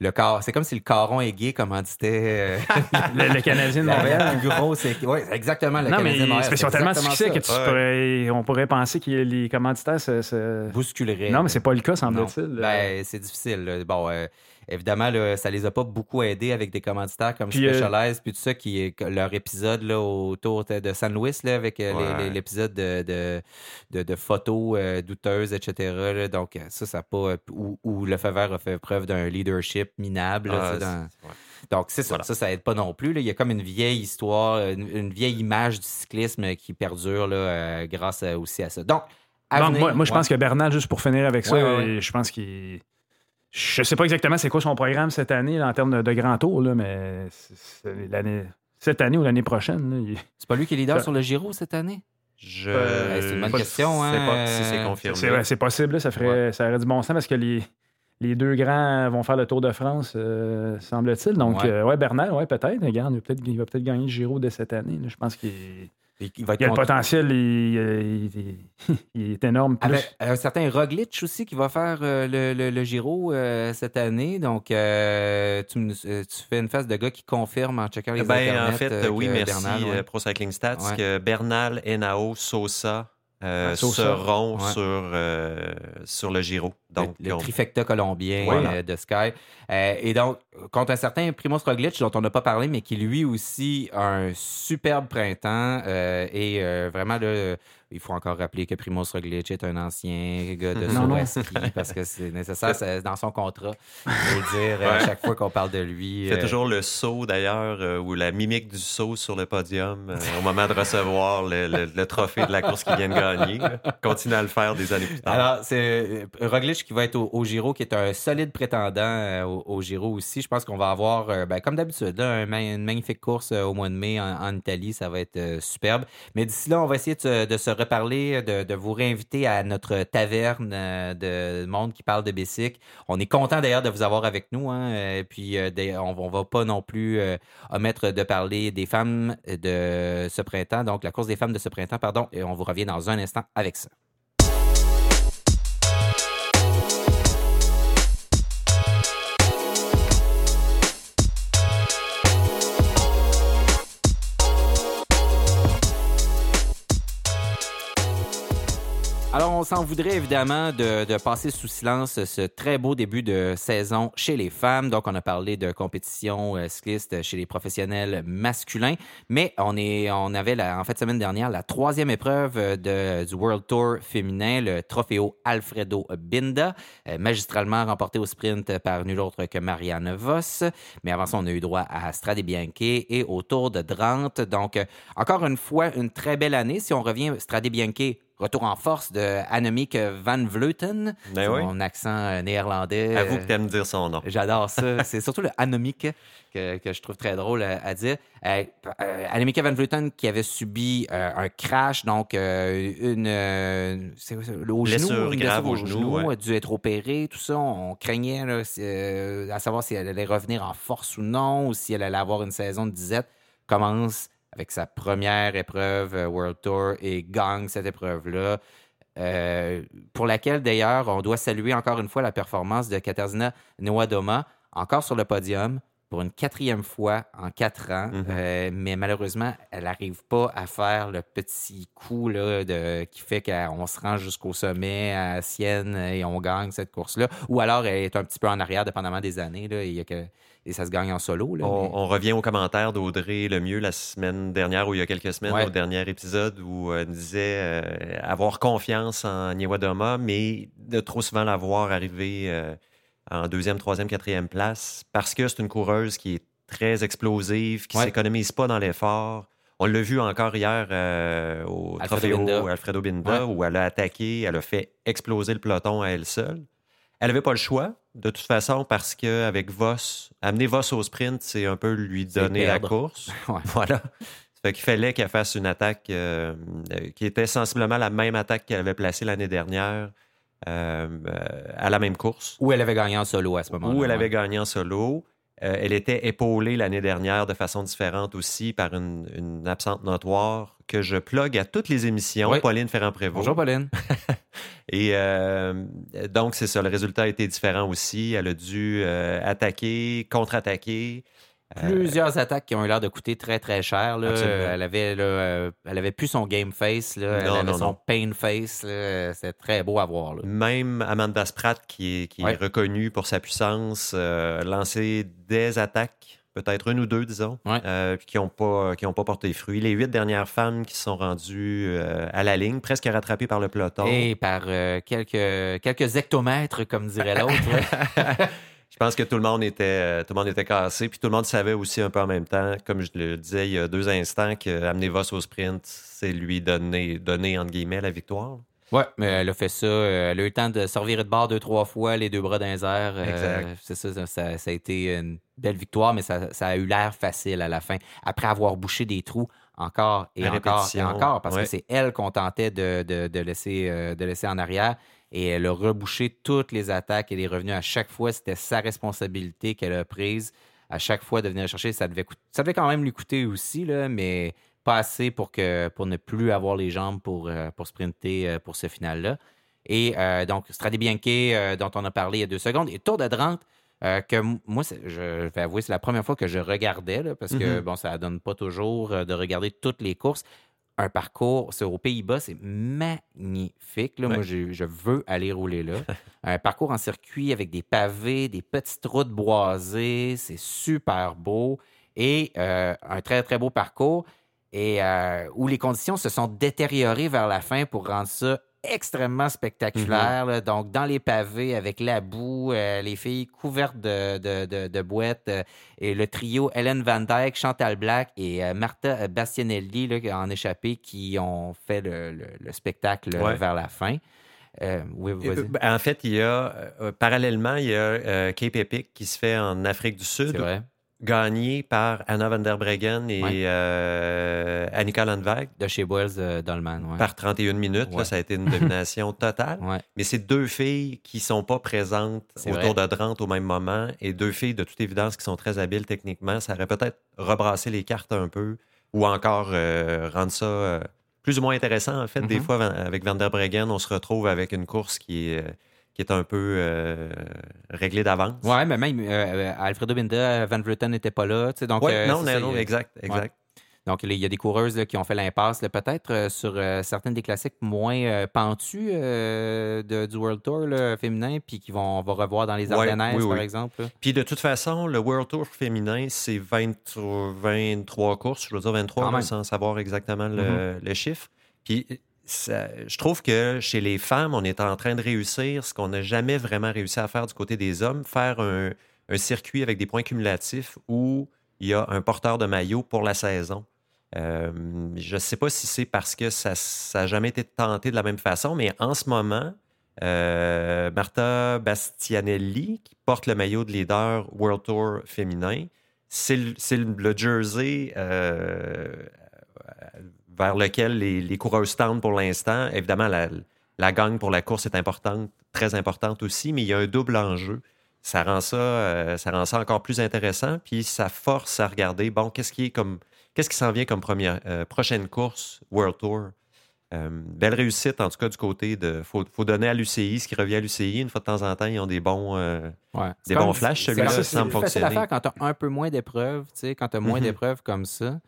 S1: le car, c'est comme si le caron est gay commanditait euh,
S3: Le, le Canadien de Montréal.
S1: plus équipe. Ouais, exactement. Le
S3: non, mais
S1: Canadien de Montréal,
S3: c'est parce
S1: c'est
S3: qu'ils ont tellement succès
S1: ça.
S3: que tu
S2: Ouais.
S3: pourrais, on pourrait penser que les commanditaires se. se-
S1: bousculerait.
S3: Non, mais c'est pas le cas, semble-t-il.
S1: Ben, c'est difficile. Bon, euh, évidemment, là, ça les a pas beaucoup aidés avec des commanditaires comme
S3: Puis, euh,
S1: Specialized, puis tout ça, qui est leur épisode là, autour de San Luis, là, avec euh,
S2: Ouais.
S1: l'épisode de, de, de- de photos euh, douteuses, etc. là. Donc, ça, ça pas. Où, Lefebvre a fait preuve d'un leadership minable.
S2: Ah,
S1: dans-
S2: ouais.
S1: Donc, c'est ça.
S2: Voilà.
S1: Ça, ça aide pas non plus. là. Il y a comme une vieille histoire, une, une vieille image du cyclisme qui perdure là, euh, grâce aussi à ça. Donc,
S3: moi, moi, je
S1: ouais.
S3: pense que Bernal, juste pour finir avec ça,
S1: Ouais, ouais, ouais.
S3: je pense qu'il. Je sais pas exactement c'est quoi son programme cette année là, en termes de, de grand tour, là, mais c'est- c'est l'année. Cette année ou l'année prochaine, là, il-
S1: C'est pas lui qui est leader
S3: Ça-
S1: sur le Giro cette année?
S2: Je...
S3: Euh,
S1: c'est une bonne
S3: pas-
S1: question.
S2: sais
S1: Hein?
S2: pas si c'est confirmé.
S3: c'est ouais, c'est possible, là, ça, ferait, ça aurait du bon sens parce que les, les deux grands vont faire le Tour de France, euh, semble-t-il. Donc,
S1: Ouais.
S3: ouais, ouais ouais, peut-être. Regarde, il va peut-être il va peut-être gagner le Giro dès cette année. là. Je pense qu'il
S1: Il, va être
S3: il a le potentiel, il, il- il- il est énorme. Plus.
S1: Avec un certain Roglic aussi qui va faire euh, le, le- le Giro euh, cette année. Donc, euh, tu, me- tu fais une face de gars qui confirme en checkant les
S2: Ben,
S1: internets,
S2: en fait,
S1: euh,
S2: oui,
S1: que
S2: merci
S1: Bernal, ouais.
S2: Pro Cycling Stats,
S1: Ouais.
S2: que Bernal, Enao, Sosa, euh,
S3: Ah, Sosa.
S2: seront
S1: Ouais.
S2: sur, euh, sur le Giro. Donc,
S1: le, le trifecta colombien
S2: Voilà.
S1: euh, de Sky. Euh, et donc, contre un certain Primoz Roglic, dont on n'a pas parlé, mais qui lui aussi a un superbe printemps. euh, et vraiment, là, il faut encore rappeler que Primoz Roglic est un ancien gars de
S3: Non, non.
S1: Ski parce que c'est nécessaire c'est dans son contrat. Faut le dire à chaque fois qu'on parle de lui. Euh,
S2: toujours le saut d'ailleurs, ou la mimique du saut sur le podium au moment de recevoir le, le- le trophée de la course qu'il vient de gagner. Continue à le faire des années plus tard.
S1: Alors, c'est euh, Qui va être au, Giro, qui est un solide prétendant euh, au, Giro aussi. Je pense qu'on va avoir, euh, ben, comme d'habitude, une magnifique course euh, au mois de mai en, Italie. Ça va être superbe. Mais d'ici là, on va essayer de, se- reparler, de, vous réinviter à notre taverne de monde qui parle de Bessic. On est content d'ailleurs de vous avoir avec nous. Hein, euh, puis, on, on va pas non plus omettre de parler des femmes de ce printemps, donc la course des femmes de ce printemps, pardon. Et on vous revient dans un instant avec ça. Alors, on s'en voudrait évidemment de, passer sous silence ce très beau début de saison chez les femmes. Donc, on a parlé de compétition euh, cycliste chez les professionnels masculins, mais on avait la, en fait semaine dernière la troisième épreuve euh, de, du World Tour féminin, le Trofeo Alfredo Binda, euh, magistralement remporté au sprint par nul autre que Marianne Voss. Mais avant ça, on a eu droit à Strade Bianche et au Tour de Drenthe. Donc, encore une fois, une très belle année. Si on revient, Strade Bianche Retour en force de Annemiek van Vleuten.
S2: Ben oui.
S1: mon accent euh, néerlandais.
S2: Avoue
S1: Euh,
S2: que t'aimes dire son nom.
S1: J'adore ça. C'est surtout le Annemiek que, que je trouve très drôle à, à dire. Euh, euh, Annemiek van Vleuten qui avait subi euh, un crash, donc une c'est- au genou, une
S2: grave au genou, ouais.
S1: a dû être opérée, tout ça. On craignait là, si, à savoir si elle allait revenir en force ou non, ou si elle allait avoir une saison de disette. Commence avec sa première épreuve euh, World Tour et gagne cette épreuve-là. Euh, pour laquelle d'ailleurs on doit saluer encore une fois la performance de Katarzyna Nowadoma, encore sur le podium pour une quatrième fois en quatre ans,
S2: Mhm.
S1: Euh, mais malheureusement, elle n'arrive pas à faire le petit coup là, de, qui fait qu'on se rend jusqu'au sommet à Sienne et on gagne cette course-là. Ou alors elle est un petit peu en arrière, dépendamment des années, là, et, il y a que- et ça se gagne en solo. Là,
S2: On,
S1: mais-
S2: on revient aux commentaires d'Audrey Lemieux la semaine dernière ou il y a quelques semaines,
S1: Ouais.
S2: au dernier épisode, où elle disait euh, avoir confiance en Niewadoma, mais de trop souvent la voir arriver euh, en deuxième, troisième, quatrième place parce que c'est une coureuse qui est très explosive, qui
S1: Ouais.
S2: s'économise pas dans l'effort. On l'a vu encore hier euh, au
S1: Alfredo
S2: Trofeo. Alfredo Binda,
S1: Ouais.
S2: où elle a attaqué, elle a fait exploser le peloton à elle seule. Elle n'avait pas le choix, de toute façon, parce qu'avec Voss, amener Voss au sprint, c'est un peu lui donner la course. Voilà. Ça fait qu'il fallait qu'elle fasse une attaque euh, qui était sensiblement la même attaque qu'elle avait placée l'année dernière à la même course.
S1: Où elle avait gagné en solo à ce moment-là.
S2: Où elle avait gagné en solo. Euh, elle était épaulée l'année dernière de façon différente aussi par une, absente notoire que je plug à toutes les émissions, Pauline Ferrand-Prévot.
S1: Bonjour Pauline.
S2: Et euh, donc, c'est ça, le résultat a été différent aussi. Elle a dû euh, attaquer, contre-attaquer.
S1: Plusieurs attaques qui ont eu l'air de coûter très, très cher. Elle, avait, elle avait plus son game face. Là. elle avait son pain face. C'est très beau à voir.
S2: Même Amanda Spratt, qui est, qui est reconnue pour sa puissance, euh, lancer des attaques, peut-être une ou deux, disons, euh, qui n'ont pas, pas porté fruit. Les huit dernières femmes qui sont rendues euh, à la ligne, presque rattrapées par le peloton.
S1: Et par quelques, quelques hectomètres, comme dirait l'autre.
S2: je pense que tout le monde était euh, tout le monde était cassé. Puis tout le monde savait aussi un peu en même temps, comme je le disais il y a deux instants, qu'amener Voss au sprint, c'est lui donner, donner entre guillemets la victoire.
S1: Oui, mais elle a fait ça. Euh, elle a eu le temps de servir de bord deux, trois fois, les deux bras dans les airs. Euh, c'est ça, ça, a été une belle victoire, mais ça, a eu l'air facile à la fin. Après avoir bouché des trous encore et encore et encore, parce que c'est elle qu'on tentait de, de, laisser, de laisser en arrière et elle a rebouché toutes les attaques. Elle est revenue à chaque fois. C'était sa responsabilité qu'elle a prise à chaque fois de venir chercher. Ça devait, ça devait quand même lui coûter aussi, là, mais pas assez pour, que, pour ne plus avoir les jambes pour, euh, pour sprinter euh, pour ce final-là. Et euh, donc, Strade Bianche, dont on a parlé il y a deux secondes, et Tour de Drante, que moi, je vais avouer, c'est la première fois que je regardais, parce que, mm-hmm. bon, ça donne pas toujours de regarder toutes les courses un parcours, c'est aux Pays-Bas, c'est magnifique. Là. Moi, je, veux aller rouler là. un parcours en circuit avec des pavés, des petites routes boisées, c'est super beau. Et euh, un très, très beau parcours. Et euh, où les conditions se sont détériorées vers la fin pour rendre ça extrêmement spectaculaire. Mhm. donc, dans les pavés, avec la boue, euh, les filles couvertes de, de, de, boîtes, euh, et le trio Helen Van Dyke, Chantal Black et euh, Martha Bastianelli là, en échappé qui ont fait le, le, spectacle vers la fin.
S2: oui, en fait, il y a parallèlement, il y a Cape Epic qui se fait en Afrique du Sud. Gagné par Anna van der Breggen et euh, Annika Landweg.
S1: De chez Wells euh, Dolman,
S2: Par 31 minutes. ça a été une domination totale. Mais c'est deux filles qui ne sont pas présentes autour de Drante au même moment et deux filles de toute évidence qui sont très habiles techniquement. Ça aurait peut-être rebrassé les cartes un peu ou encore euh, rendre ça plus ou moins intéressant. En fait, des mm-hmm. fois, avec Van der Breggen, on se retrouve avec une course qui est qui est un peu euh, réglé d'avance.
S1: Oui, mais même euh, Alfredo Binda, Van Vleuten n'était pas là. Donc,
S2: ouais, euh, non, non, exact, exact.
S1: Donc, il y a des coureuses qui ont fait l'impasse, peut-être sur certaines des classiques moins pentus de, du World Tour féminin, puis qui vont, on va revoir dans les Ardennes, par exemple.
S2: Puis de toute façon, le World Tour féminin, c'est 23 courses, je veux dire 23, sans savoir exactement le, mm-hmm. le chiffre. Puis je trouve que chez les femmes, on est en train de réussir ce qu'on n'a jamais vraiment réussi à faire du côté des hommes, faire un, circuit avec des points cumulatifs où il y a un porteur de maillot pour la saison. Euh, je ne sais pas si c'est parce que ça n'a jamais été tenté de la même façon, mais en ce moment, euh, Martha Bastianelli, qui porte le maillot de leader World Tour féminin, c'est le, jersey euh, vers lequel les, les coureuses tendent pour l'instant. Évidemment, la, la gagne pour la course est importante, très importante aussi, mais il y a un double enjeu. Ça rend ça, euh, ça rend ça encore plus intéressant, puis ça force à regarder, bon, qu'est-ce qui est comme, qu'est-ce qui s'en vient comme première, euh, prochaine course World Tour. Euh, belle réussite, en tout cas, du côté de. Faut, faut donner à l'UCI ce qui revient à l'UCI. Une fois de temps en temps, ils ont des bons, des bons flashs. Celui-là semble fonctionner.
S1: C'est quand tu as un peu moins d'épreuves, tu sais, quand tu as moins mm-hmm. d'épreuves comme ça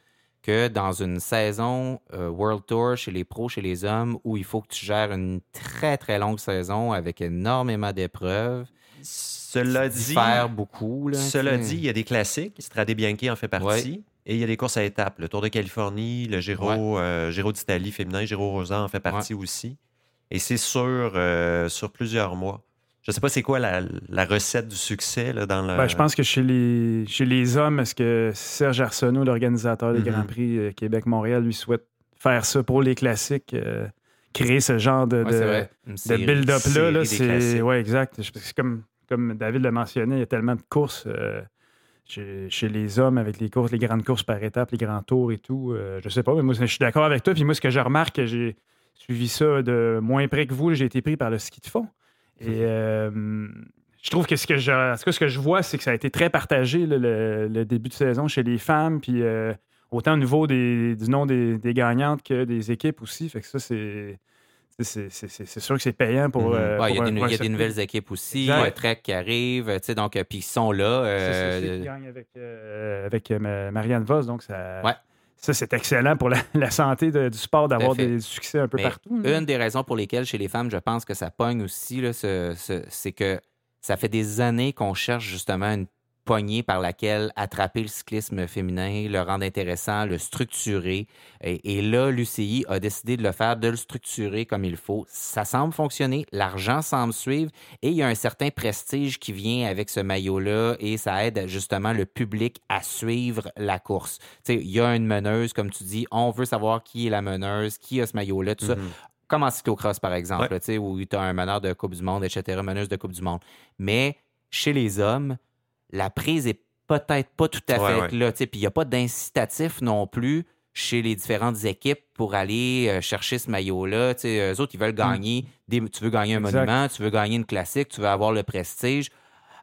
S1: que dans une saison euh, World Tour chez les pros, chez les hommes, où il faut que tu gères une très, très longue saison avec énormément d'épreuves.
S2: Cela dit.
S1: Faire beaucoup.
S2: cela dit, il y a des classiques. Strade Bianchi en fait partie. Et il y a des courses à étapes. Le Tour de Californie, le Giro, euh, Giro d'Italie féminin, Giro Rosa en fait partie aussi. Et c'est sur, euh, sur plusieurs mois. Je ne sais pas c'est quoi la, recette du succès là, dans le.
S3: Ben, je pense que chez les, chez les hommes, est-ce que Serge Arsenault, l'organisateur des mm-hmm. Grands Prix euh, Québec-Montréal, lui souhaite faire ça pour les classiques? Euh, créer ce genre de,
S1: Ouais, série
S3: Là,
S2: des
S3: c'est
S2: classiques.
S3: ouais, exact. C'est comme, comme David l'a mentionné, il y a tellement de courses euh, chez, chez les hommes avec les courses, les grandes courses par étapes, les grands tours et tout. Euh, je sais pas, mais moi, je suis d'accord avec toi. Puis moi, ce que je remarque, j'ai suivi ça de moins près que vous. J'ai été pris par le ski de fond. Et euh, je trouve que ce que je, en tout cas, ce que je vois, c'est que ça a été très partagé là, le, le début de saison chez les femmes. Puis euh, autant au niveau des, du nom des, des gagnantes que des équipes aussi. Fait que ça, c'est. c'est- sûr que c'est payant pour. Euh,
S1: Ouais, il y a des, y a nouvelles équipes aussi, euh, Trek qui arrive, tu sais, donc, euh, puis ils sont là.
S3: C'est qui gagne avec, avec Ma- Marianne Voss. Donc, ça,
S1: Ouais.
S3: Ça c'est excellent pour la, la santé de- du sport d'avoir des succès un peu
S1: Mais
S3: partout. là.
S1: Une des raisons pour lesquelles chez les femmes, je pense que ça pogne aussi, là, ce- ce- c'est que ça fait des années qu'on cherche justement une poignée par laquelle attraper le cyclisme féminin, le rendre intéressant, le structurer. Et, et là, l'UCI a décidé de le faire, de le structurer comme il faut. Ça semble fonctionner, l'argent semble suivre et il y a un certain prestige qui vient avec ce maillot-là et ça aide justement le public à suivre la course. Tu sais, il y a une meneuse, comme tu dis, on veut savoir qui est la meneuse, qui a ce maillot-là, tout ça
S2: Mhm.
S1: comme en cyclocross, par exemple,
S2: Ouais.
S1: là, où tu as un meneur de Coupe du Monde, etc., meneuse de Coupe du Monde. Mais chez les hommes, la prise est peut-être pas tout à
S2: Ouais,
S1: fait là. Puis il n'y a pas d'incitatif non plus chez les différentes équipes pour aller euh, chercher ce maillot-là. Eux autres, ils veulent gagner. des- tu veux gagner un
S3: Mm. Exact.
S1: monument, tu veux gagner une classique, tu veux avoir le prestige.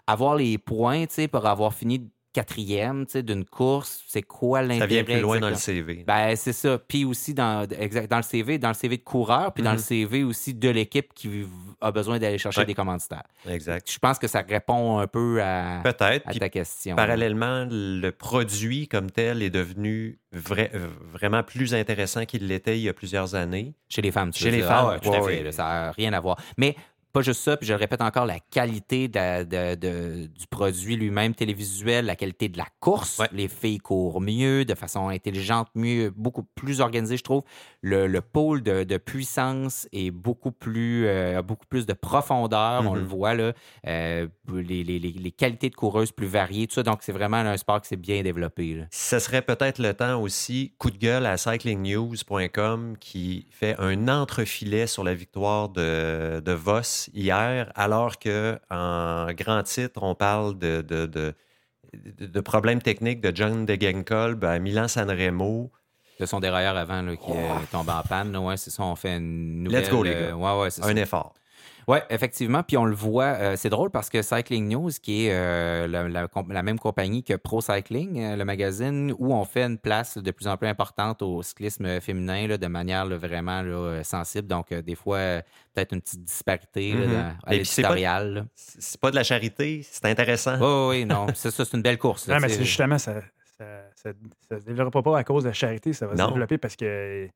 S1: Avoir les points tu sais, pour avoir fini quatrième tu sais, d'une course, c'est quoi l'intérêt?
S2: Ça vient plus loin dans le? CV.
S1: Ben, c'est ça. Puis aussi dans, exact, dans le CV, dans le CV de coureur, puis dans le
S2: Mhm.
S1: CV aussi de l'équipe qui a besoin d'aller chercher
S2: Ouais.
S1: des commanditaires.
S2: Exact.
S1: Je pense que ça répond un peu à, à ta question.
S2: parallèlement, le produit comme tel est devenu vrai- vraiment plus intéressant qu'il l'était il y a plusieurs années.
S1: Chez les femmes, tu
S2: Chez les
S1: dire.
S2: femmes,
S1: Ah ouais, tout à fait. ça n'a rien à voir. Mais pas juste ça, puis je le répète encore, la qualité de la- de- de- du produit lui-même télévisuel, la qualité de la course.
S2: Ouais.
S1: Les filles courent mieux, de façon intelligente, mieux, beaucoup plus organisée, je trouve. Le, le pôle de, de puissance est beaucoup plus, euh, a beaucoup plus de profondeur, on
S2: Mhm.
S1: le voit là. Euh, les, les- les- les qualités de coureuses plus variées, tout ça. Donc, c'est vraiment un sport qui s'est bien développé. là.
S2: Ce serait peut-être le temps aussi, coup de gueule à cyclingnews.com qui fait un entrefilet sur la victoire de, de Voss hier, alors que en grand titre, on parle de, de, de, de- de problèmes techniques de John Degenkolb à Milan-San
S1: De son dérailleur avant là, qui est tombé en panne. là. Ouais, c'est ça, on fait une nouvelle.
S2: Let's go, les
S1: euh,
S2: gars.
S1: ouais, ouais, c'est ça.
S2: Un effort.
S1: Oui, effectivement. Puis on le voit, euh, c'est drôle parce que Cycling News, qui est euh, la, la comp- la même compagnie que Pro Cycling, euh, le magazine, où on fait une place de plus en plus importante au cyclisme féminin là, de manière là, vraiment là, sensible. Donc, euh, des fois, peut-être une petite disparité à
S2: puis c'est pas- de la charité, c'est intéressant.
S1: Oui, oui, non. C'est ça, c'est une belle course. là,
S3: Non, mais c'est justement, ça ça, ça se développera pas à cause de la charité, ça va
S2: Non.
S3: se développer parce que,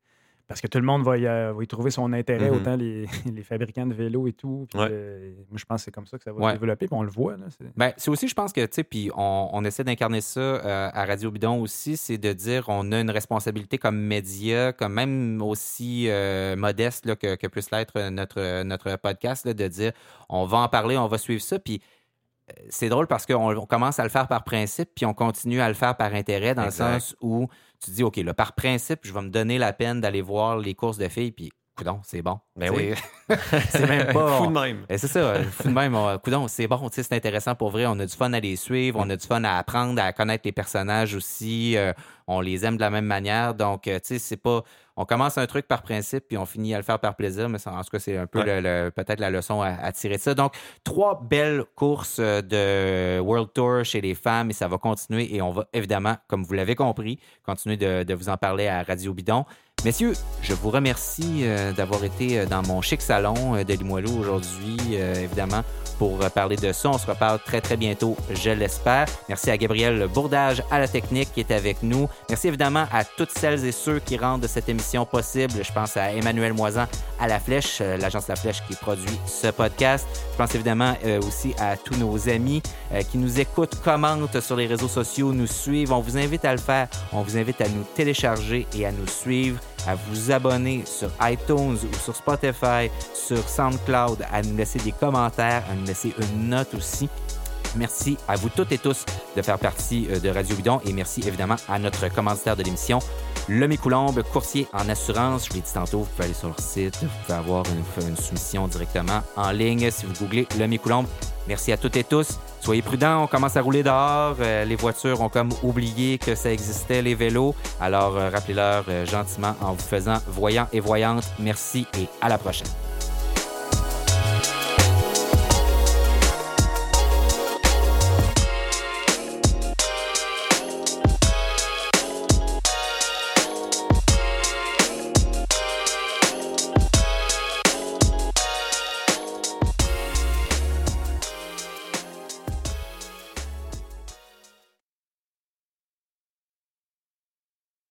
S3: parce que tout le monde va y, euh, va y trouver son intérêt,
S2: Mhm.
S3: autant les, les fabricants de vélos et tout. Puis,
S2: Ouais.
S3: euh, moi, je pense que c'est comme ça que ça va
S1: Ouais.
S3: se développer, puis on le voit. C'est-
S1: Ben, c'est aussi, je pense que, tu sais, puis on, on essaie d'incarner ça euh, à Radio Bidon aussi, c'est de dire on a une responsabilité comme média, comme même aussi euh, modeste là, que, que puisse l'être notre, notre podcast, là, de dire on va en parler, on va suivre ça. Puis c'est drôle parce qu'on on commence à le faire par principe, puis on continue à le faire par intérêt, dans
S2: Exact.
S1: le sens où tu dis, OK, là, par principe, je vais me donner la peine d'aller voir les courses de filles, puis, coudon, c'est bon.
S2: Ben oui.
S1: c'est même pas.
S2: Fou
S1: on-
S2: de même.
S1: c'est ça, fou de même. on- coudonc, c'est bon, c'est intéressant pour vrai. On a du fun à les suivre, on a du fun à apprendre, à connaître les personnages aussi. euh, on les aime de la même manière. Donc, euh, tu sais, c'est pas. On commence un truc par principe, puis on finit à le faire par plaisir, mais ça, en tout cas, c'est un peu
S2: Ouais.
S1: le- le- peut-être la leçon à, à tirer de ça. Donc, trois belles courses euh, de World Tour chez les femmes, et ça va continuer. Et on va évidemment, comme vous l'avez compris, continuer de, de vous en parler à Radio Bidon. Messieurs, je vous remercie euh, d'avoir été euh, dans mon chic salon euh, de Limoilou aujourd'hui, évidemment, pour parler de ça. On se reparle très, très bientôt, je l'espère. Merci à Gabriel Bourdage à la technique qui est avec nous. Merci évidemment à toutes celles et ceux qui rendent cette émission possible. Je pense à Emmanuel Moisan à La Flèche, l'agence La Flèche qui produit ce podcast. Je pense évidemment aussi à tous nos amis qui nous écoutent, commentent sur les réseaux sociaux, nous suivent. On vous invite à le faire. On vous invite à nous télécharger et à nous suivre, à vous abonner sur iTunes ou sur Spotify, sur SoundCloud, à nous laisser des commentaires, à nous laisser une note aussi. Merci à vous toutes et tous de faire partie euh, de Radio Bidon et merci évidemment à notre commanditaire de l'émission, Lemay Coulombe, courtier en assurance. Je l'ai dit tantôt, vous pouvez aller sur leur site, vous pouvez avoir une, soumission directement en ligne si vous googlez Lemay Coulombe. Merci à toutes et tous. Soyez prudents, on commence à rouler dehors. Euh, les voitures ont comme oublié que ça existait, les vélos. Alors, euh, rappelez-leur gentiment en vous faisant voyant et voyante. Merci et à la prochaine.